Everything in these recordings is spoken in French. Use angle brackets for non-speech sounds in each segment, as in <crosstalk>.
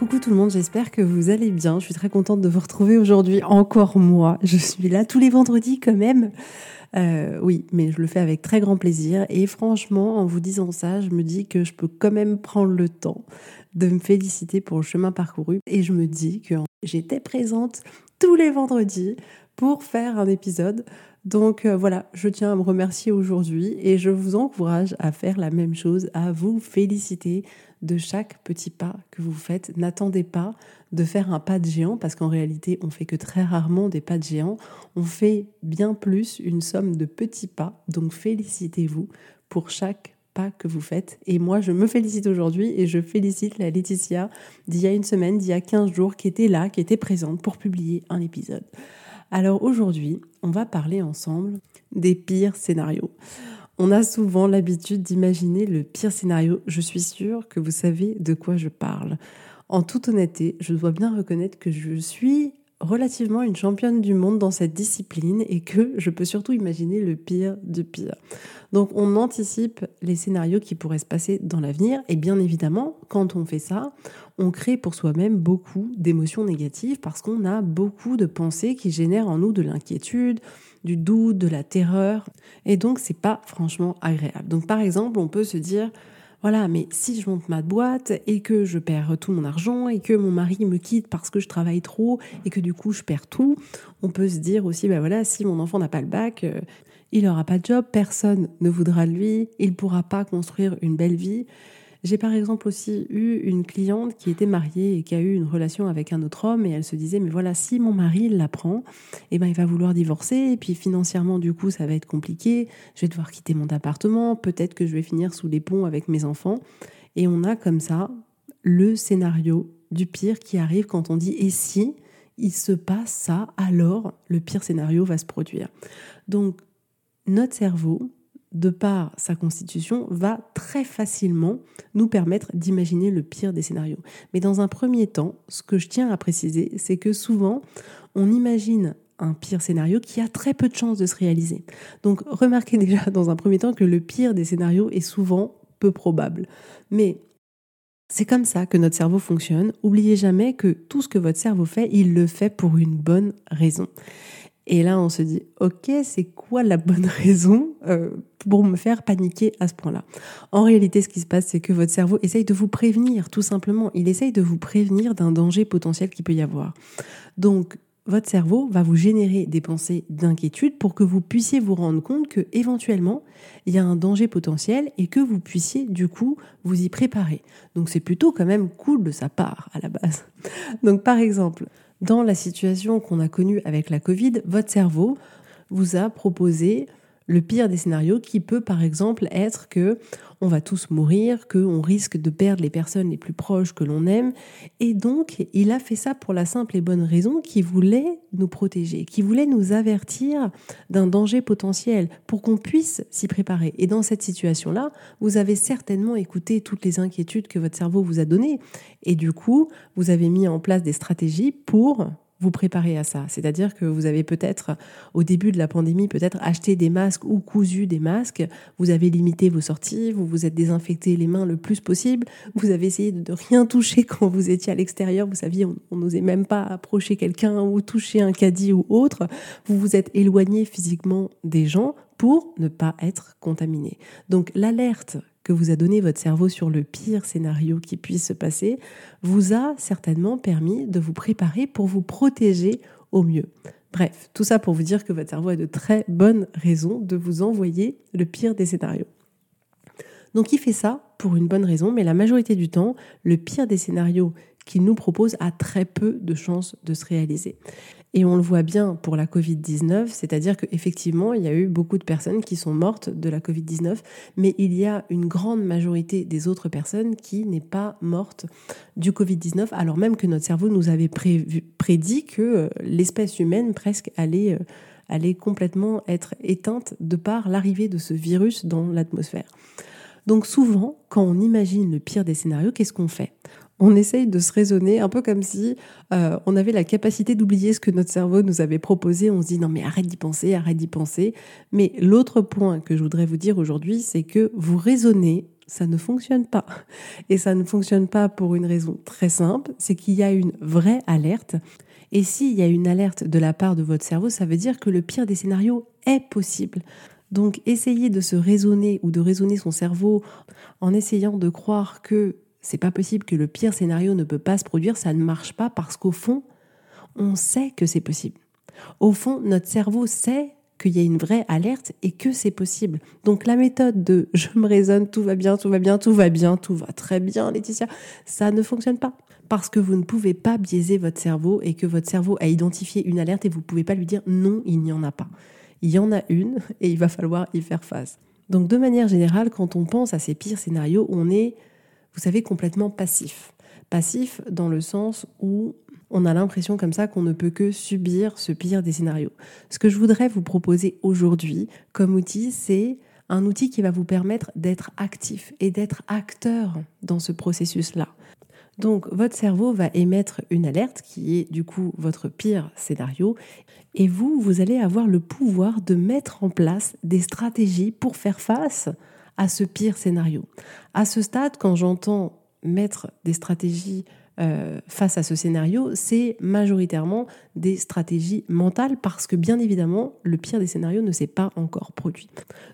Coucou tout le monde, j'espère que vous allez bien. Je suis très contente de vous retrouver aujourd'hui, encore moi. Je suis là tous les vendredis quand même. Euh, oui, mais je le fais avec très grand plaisir. Et franchement, en vous disant ça, je me dis que je peux quand même prendre le temps de me féliciter pour le chemin parcouru. Et je me dis que j'étais présente tous les vendredis pour faire un épisode. Donc euh, voilà, je tiens à me remercier aujourd'hui et je vous encourage à faire la même chose, à vous féliciter de chaque petit pas que vous faites. N'attendez pas de faire un pas de géant parce qu'en réalité, on fait que très rarement des pas de géant. On fait bien plus une somme de petits pas. Donc félicitez-vous pour chaque pas que vous faites. Et moi, je me félicite aujourd'hui et je félicite la Laetitia d'il y a une semaine, d'il y a 15 jours, qui était là, qui était présente pour publier un épisode. Alors aujourd'hui, on va parler ensemble des pires scénarios. On a souvent l'habitude d'imaginer le pire scénario. Je suis sûre que vous savez de quoi je parle. En toute honnêteté, je dois bien reconnaître que je suis relativement une championne du monde dans cette discipline et que je peux surtout imaginer le pire du pire. Donc on anticipe les scénarios qui pourraient se passer dans l'avenir et bien évidemment, quand on fait ça, on crée pour soi-même beaucoup d'émotions négatives parce qu'on a beaucoup de pensées qui génèrent en nous de l'inquiétude, du doute, de la terreur et donc c'est pas franchement agréable. Donc par exemple, on peut se dire voilà, mais si je monte ma boîte et que je perds tout mon argent et que mon mari me quitte parce que je travaille trop et que du coup je perds tout, on peut se dire aussi, ben voilà, si mon enfant n'a pas le bac, euh, il n'aura pas de job, personne ne voudra de lui, il ne pourra pas construire une belle vie. J'ai par exemple aussi eu une cliente qui était mariée et qui a eu une relation avec un autre homme et elle se disait mais voilà si mon mari l'apprend, eh ben il va vouloir divorcer et puis financièrement du coup ça va être compliqué, je vais devoir quitter mon appartement, peut-être que je vais finir sous les ponts avec mes enfants. Et on a comme ça le scénario du pire qui arrive quand on dit et si il se passe ça, alors le pire scénario va se produire. Donc notre cerveau de par sa constitution, va très facilement nous permettre d'imaginer le pire des scénarios. Mais dans un premier temps, ce que je tiens à préciser, c'est que souvent, on imagine un pire scénario qui a très peu de chances de se réaliser. Donc remarquez <laughs> déjà dans un premier temps que le pire des scénarios est souvent peu probable. Mais c'est comme ça que notre cerveau fonctionne. Oubliez jamais que tout ce que votre cerveau fait, il le fait pour une bonne raison. Et là, on se dit, ok, c'est quoi la bonne <laughs> raison euh, pour me faire paniquer à ce point-là? En réalité, ce qui se passe, c'est que votre cerveau essaye de vous prévenir, tout simplement. Il essaye de vous prévenir d'un danger potentiel qui peut y avoir. Donc, votre cerveau va vous générer des pensées d'inquiétude pour que vous puissiez vous rendre compte que éventuellement il y a un danger potentiel et que vous puissiez du coup vous y préparer. Donc c'est plutôt quand même cool de sa part à la base. Donc par exemple, dans la situation qu'on a connue avec la Covid, votre cerveau vous a proposé le pire des scénarios qui peut par exemple être que on va tous mourir, qu'on risque de perdre les personnes les plus proches que l'on aime. Et donc, il a fait ça pour la simple et bonne raison qu'il voulait nous protéger, qu'il voulait nous avertir d'un danger potentiel pour qu'on puisse s'y préparer. Et dans cette situation-là, vous avez certainement écouté toutes les inquiétudes que votre cerveau vous a données. Et du coup, vous avez mis en place des stratégies pour vous préparez à ça. C'est-à-dire que vous avez peut-être, au début de la pandémie, peut-être acheté des masques ou cousu des masques, vous avez limité vos sorties, vous vous êtes désinfecté les mains le plus possible, vous avez essayé de rien toucher quand vous étiez à l'extérieur, vous saviez, on n'osait même pas approcher quelqu'un ou toucher un caddie ou autre, vous vous êtes éloigné physiquement des gens pour ne pas être contaminé. Donc l'alerte que vous a donné votre cerveau sur le pire scénario qui puisse se passer vous a certainement permis de vous préparer pour vous protéger au mieux. Bref, tout ça pour vous dire que votre cerveau a de très bonnes raisons de vous envoyer le pire des scénarios. Donc il fait ça pour une bonne raison, mais la majorité du temps, le pire des scénarios qu'il nous propose a très peu de chances de se réaliser. Et on le voit bien pour la Covid-19, c'est-à-dire qu'effectivement, il y a eu beaucoup de personnes qui sont mortes de la Covid-19, mais il y a une grande majorité des autres personnes qui n'est pas morte du Covid-19, alors même que notre cerveau nous avait prédit que euh, l'espèce humaine presque euh, allait complètement être éteinte de par l'arrivée de ce virus dans l'atmosphère. Donc souvent, quand on imagine le pire des scénarios, qu'est-ce qu'on fait? On essaye de se raisonner un peu comme si euh, on avait la capacité d'oublier ce que notre cerveau nous avait proposé. On se dit non mais arrête d'y penser, arrête d'y penser. Mais l'autre point que je voudrais vous dire aujourd'hui, c'est que vous raisonnez, ça ne fonctionne pas. Et ça ne fonctionne pas pour une raison très simple, c'est qu'il y a une vraie alerte. Et s'il y a une alerte de la part de votre cerveau, ça veut dire que le pire des scénarios est possible. Donc essayez de se raisonner ou de raisonner son cerveau en essayant de croire que c'est pas possible que le pire scénario ne peut pas se produire, ça ne marche pas parce qu'au fond, on sait que c'est possible. Au fond, notre cerveau sait qu'il y a une vraie alerte et que c'est possible. Donc la méthode de je me raisonne, tout va bien, tout va bien, tout va bien, tout va très bien, Laetitia, ça ne fonctionne pas. Parce que vous ne pouvez pas biaiser votre cerveau et que votre cerveau a identifié une alerte et vous ne pouvez pas lui dire non, il n'y en a pas. Il y en a une et il va falloir y faire face. Donc de manière générale, quand on pense à ces pires scénarios, on est vous savez, complètement passif. Passif dans le sens où on a l'impression comme ça qu'on ne peut que subir ce pire des scénarios. Ce que je voudrais vous proposer aujourd'hui comme outil, c'est un outil qui va vous permettre d'être actif et d'être acteur dans ce processus-là. Donc votre cerveau va émettre une alerte qui est du coup votre pire scénario et vous, vous allez avoir le pouvoir de mettre en place des stratégies pour faire face à ce pire scénario. À ce stade, quand j'entends mettre des stratégies euh, face à ce scénario, c'est majoritairement des stratégies mentales parce que bien évidemment, le pire des scénarios ne s'est pas encore produit.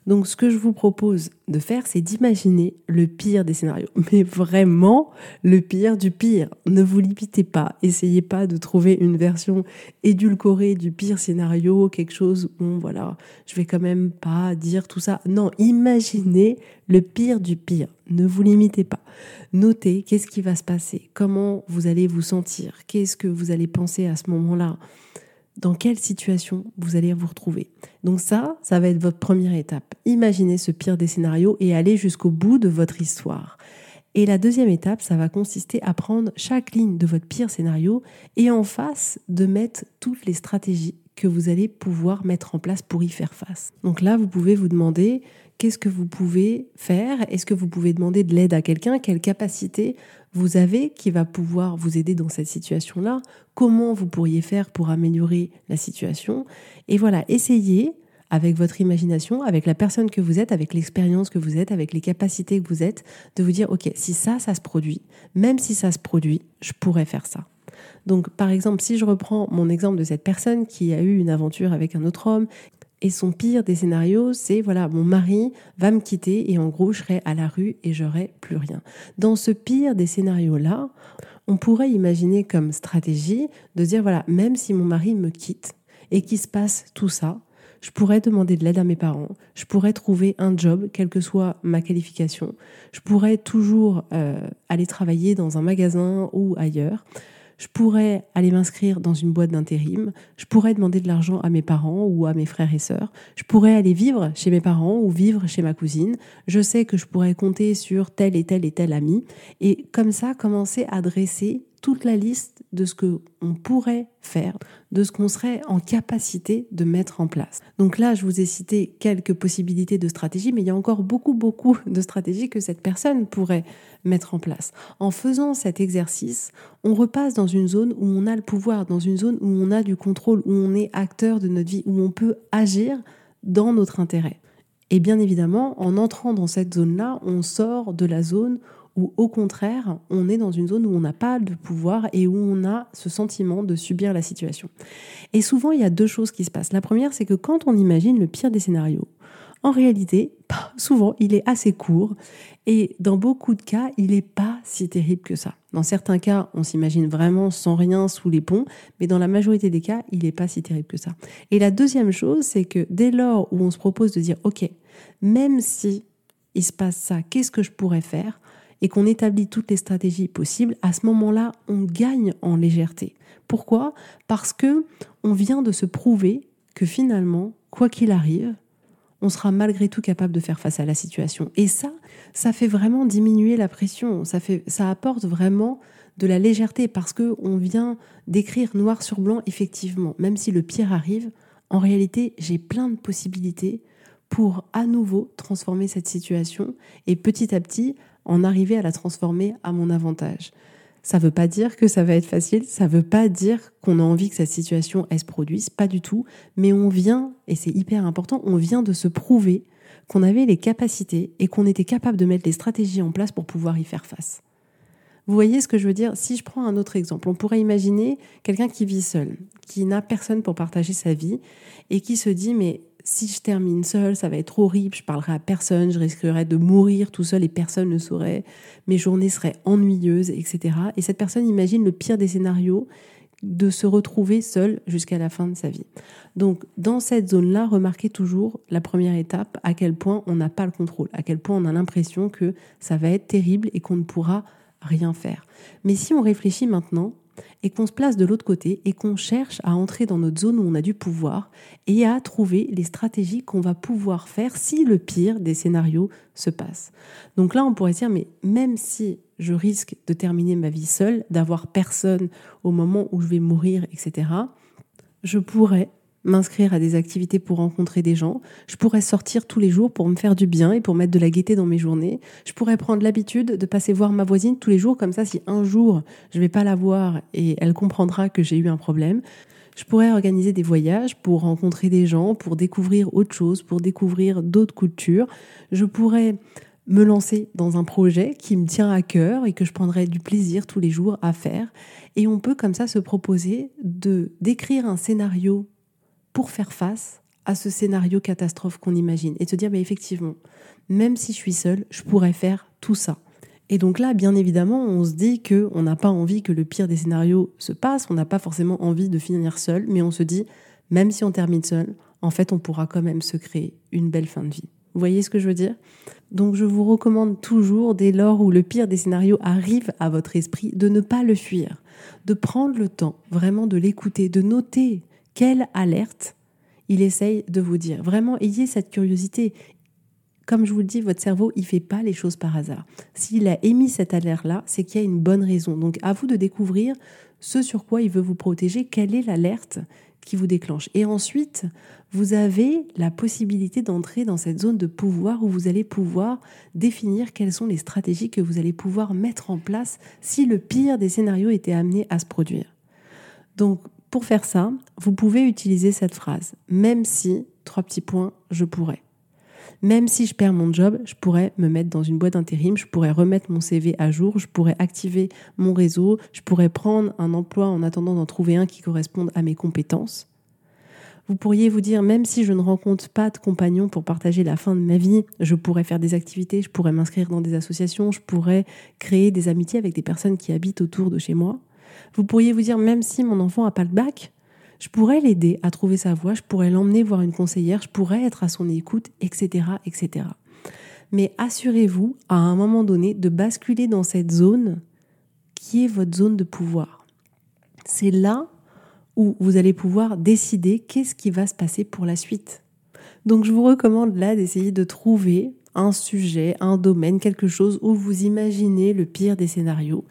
Donc ce que je vous propose de faire, c'est d'imaginer le pire des scénarios. <laughs> Mais vraiment le pire du pire. Ne vous limitez pas. Essayez pas de trouver une version édulcorée du pire scénario, quelque chose où, voilà, je vais quand même pas dire tout ça. Non, imaginez le pire du pire. Ne vous limitez pas. Notez qu'est-ce qui va se passer, comment vous allez vous sentir, qu'est-ce que vous allez penser à ce moment-là, dans quelle situation vous allez vous retrouver. Donc ça, ça va être votre première étape. Imaginez ce pire des scénarios et aller jusqu'au bout de votre histoire. Et la deuxième étape, ça va consister à prendre chaque ligne de votre pire scénario et en face de mettre toutes les stratégies que vous allez pouvoir mettre en place pour y faire face. Donc là, vous pouvez vous demander qu'est-ce que vous pouvez faire? Est-ce que vous pouvez demander de l'aide à quelqu'un? Quelle capacité vous avez qui va pouvoir vous aider dans cette situation-là? Comment vous pourriez faire pour améliorer la situation? Et voilà, essayez avec votre imagination, avec la personne que vous êtes, avec l'expérience que vous êtes, avec les capacités que vous êtes, de vous dire, OK, si ça, ça se produit, même si ça se produit, je pourrais faire ça. Donc, par exemple, si je reprends mon exemple de cette personne qui a eu une aventure avec un autre homme, et son pire des scénarios, c'est voilà, mon mari va me quitter et en gros, je serai à la rue et j'aurai plus rien. Dans ce pire des scénarios-là, on pourrait imaginer comme stratégie de dire voilà, même si mon mari me quitte et qu'il se passe tout ça, je pourrais demander de l'aide à mes parents, je pourrais trouver un job, quelle que soit ma qualification, je pourrais toujours euh, aller travailler dans un magasin ou ailleurs je pourrais aller m'inscrire dans une boîte d'intérim, je pourrais demander de l'argent à mes parents ou à mes frères et sœurs, je pourrais aller vivre chez mes parents ou vivre chez ma cousine, je sais que je pourrais compter sur tel et tel et tel ami, et comme ça commencer à dresser toute la liste de ce que on pourrait faire, de ce qu'on serait en capacité de mettre en place. Donc là, je vous ai cité quelques possibilités de stratégie, mais il y a encore beaucoup, beaucoup de stratégies que cette personne pourrait mettre en place. En faisant cet exercice, on repasse dans une zone où on a le pouvoir, dans une zone où on a du contrôle, où on est acteur de notre vie, où on peut agir dans notre intérêt. Et bien évidemment, en entrant dans cette zone-là, on sort de la zone où au contraire, on est dans une zone où on n'a pas de pouvoir et où on a ce sentiment de subir la situation. Et souvent, il y a deux choses qui se passent. La première, c'est que quand on imagine le pire des scénarios, En réalité, souvent, il est assez court et dans beaucoup de cas, il n'est pas si terrible que ça. Dans certains cas, on s'imagine vraiment sans rien sous les ponts, mais dans la majorité des cas, il n'est pas si terrible que ça. Et la deuxième chose, c'est que dès lors où on se propose de dire, OK, même si il se passe ça, qu'est-ce que je pourrais faire et qu'on établit toutes les stratégies possibles, à ce moment-là, on gagne en légèreté. Pourquoi? Parce que on vient de se prouver que finalement, quoi qu'il arrive, on sera malgré tout capable de faire face à la situation. Et ça, ça fait vraiment diminuer la pression. Ça, fait, ça apporte vraiment de la légèreté parce que on vient d'écrire noir sur blanc, effectivement. Même si le pire arrive, en réalité, j'ai plein de possibilités pour à nouveau transformer cette situation et petit à petit en arriver à la transformer à mon avantage. Ça ne veut pas dire que ça va être facile, ça ne veut pas dire qu'on a envie que cette situation se produise, pas du tout, mais on vient, et c'est hyper important, on vient de se prouver qu'on avait les capacités et qu'on était capable de mettre les stratégies en place pour pouvoir y faire face. Vous voyez ce que je veux dire? Si je prends un autre exemple, on pourrait imaginer quelqu'un qui vit seul, qui n'a personne pour partager sa vie et qui se dit mais si je termine seul, ça va être horrible, je parlerai à personne, je risquerais de mourir tout seul et personne ne saurait, mes journées seraient ennuyeuses, etc. Et cette personne imagine le pire des scénarios de se retrouver seul jusqu'à la fin de sa vie. Donc dans cette zone-là, remarquez toujours la première étape, à quel point on n'a pas le contrôle, à quel point on a l'impression que ça va être terrible et qu'on ne pourra rien faire. Mais si on réfléchit maintenant, et qu'on se place de l'autre côté et qu'on cherche à entrer dans notre zone où on a du pouvoir et à trouver les stratégies qu'on va pouvoir faire si le pire des scénarios se passe. Donc là, on pourrait dire, mais même si je risque de terminer ma vie seule, d'avoir personne au moment où je vais mourir, etc., je pourrais m'inscrire à des activités pour rencontrer des gens. Je pourrais sortir tous les jours pour me faire du bien et pour mettre de la gaieté dans mes journées. Je pourrais prendre l'habitude de passer voir ma voisine tous les jours, comme ça, si un jour je vais pas la voir et elle comprendra que j'ai eu un problème. Je pourrais organiser des voyages pour rencontrer des gens, pour découvrir autre chose, pour découvrir d'autres cultures. Je pourrais me lancer dans un projet qui me tient à cœur et que je prendrai du plaisir tous les jours à faire. Et on peut comme ça se proposer de d'écrire un scénario pour faire face à ce scénario catastrophe qu'on imagine et se dire mais effectivement, même si je suis seule, je pourrais faire tout ça. Et donc là, bien évidemment, on se dit que on n'a pas envie que le pire des scénarios se passe, on n'a pas forcément envie de finir seul, mais on se dit même si on termine seul, en fait, on pourra quand même se créer une belle fin de vie. Vous voyez ce que je veux dire? Donc je vous recommande toujours, dès lors où le pire des scénarios arrive à votre esprit, de ne pas le fuir, de prendre le temps vraiment de l'écouter, de noter quelle alerte il essaye de vous dire. Vraiment, ayez cette curiosité. Comme je vous le dis, votre cerveau, il fait pas les choses par hasard. S'il a émis cette alerte-là, c'est qu'il y a une bonne raison. Donc, à vous de découvrir ce sur quoi il veut vous protéger, quelle est l'alerte qui vous déclenche. Et ensuite, vous avez la possibilité d'entrer dans cette zone de pouvoir où vous allez pouvoir définir quelles sont les stratégies que vous allez pouvoir mettre en place si le pire des scénarios était amené à se produire. Donc, pour faire ça, vous pouvez utiliser cette phrase. Même si, trois petits points, je pourrais. Même si je perds mon job, je pourrais me mettre dans une boîte d'intérim, je pourrais remettre mon CV à jour, je pourrais activer mon réseau, je pourrais prendre un emploi en attendant d'en trouver un qui corresponde à mes compétences. Vous pourriez vous dire, même si je ne rencontre pas de compagnon pour partager la fin de ma vie, je pourrais faire des activités, je pourrais m'inscrire dans des associations, je pourrais créer des amitiés avec des personnes qui habitent autour de chez moi. Vous pourriez vous dire, même si mon enfant n'a pas le bac, je pourrais l'aider à trouver sa voie, je pourrais l'emmener voir une conseillère, je pourrais être à son écoute, etc., etc. Mais assurez-vous, à un moment donné, de basculer dans cette zone qui est votre zone de pouvoir. C'est là où vous allez pouvoir décider qu'est-ce qui va se passer pour la suite. Donc je vous recommande là d'essayer de trouver un sujet, un domaine, quelque chose où vous imaginez le pire des scénarios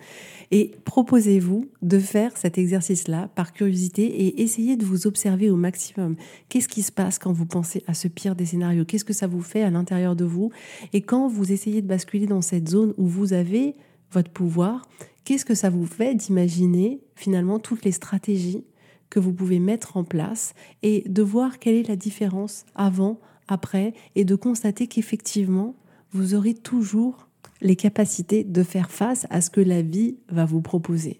et proposez-vous de faire cet exercice-là par curiosité et essayez de vous observer au maximum. Qu'est-ce qui se passe quand vous pensez à ce pire des scénarios? Qu'est-ce que ça vous fait à l'intérieur de vous? Et quand vous essayez de basculer dans cette zone où vous avez votre pouvoir, qu'est-ce que ça vous fait d'imaginer finalement toutes les stratégies que vous pouvez mettre en place et de voir quelle est la différence avant, après et de constater qu'effectivement, vous aurez toujours les capacités de faire face à ce que la vie va vous proposer.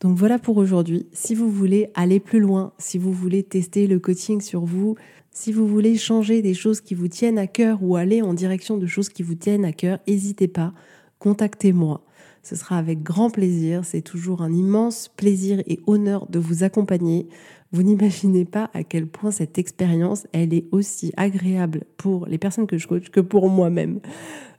Donc voilà pour aujourd'hui. Si vous voulez aller plus loin, si vous voulez tester le coaching sur vous, si vous voulez changer des choses qui vous tiennent à cœur ou aller en direction de choses qui vous tiennent à cœur, n'hésitez pas, contactez-moi. Ce sera avec grand plaisir. C'est toujours un immense plaisir et honneur de vous accompagner. Vous n'imaginez pas à quel point cette expérience, elle est aussi agréable pour les personnes que je coach que pour moi-même.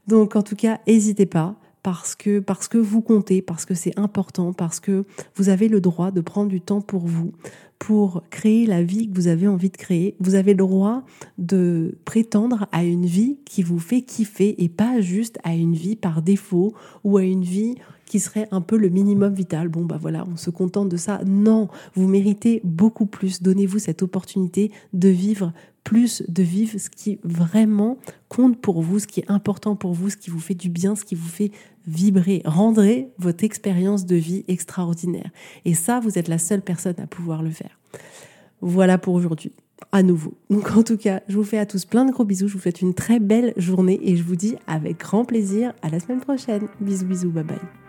Donc en tout cas, n'hésitez pas parce que, parce que vous comptez, parce que c'est important, parce que vous avez le droit de prendre du temps pour vous, pour créer la vie que vous avez envie de créer. Vous avez le droit de prétendre à une vie qui vous fait kiffer et pas juste à une vie par défaut ou à une vie qui serait un peu le minimum vital. Bon, bah voilà, on se contente de ça. Non, vous méritez beaucoup plus. Donnez-vous cette opportunité de vivre plus, de vivre ce qui vraiment compte pour vous, ce qui est important pour vous, ce qui vous fait du bien, ce qui vous fait vibrer. Rendrez votre expérience de vie extraordinaire. Et ça, vous êtes la seule personne à pouvoir le faire. Voilà pour aujourd'hui à nouveau. Donc en tout cas, je vous fais à tous plein de gros bisous, je vous souhaite une très belle journée et je vous dis avec grand plaisir à la semaine prochaine. Bisous bisous, bye bye.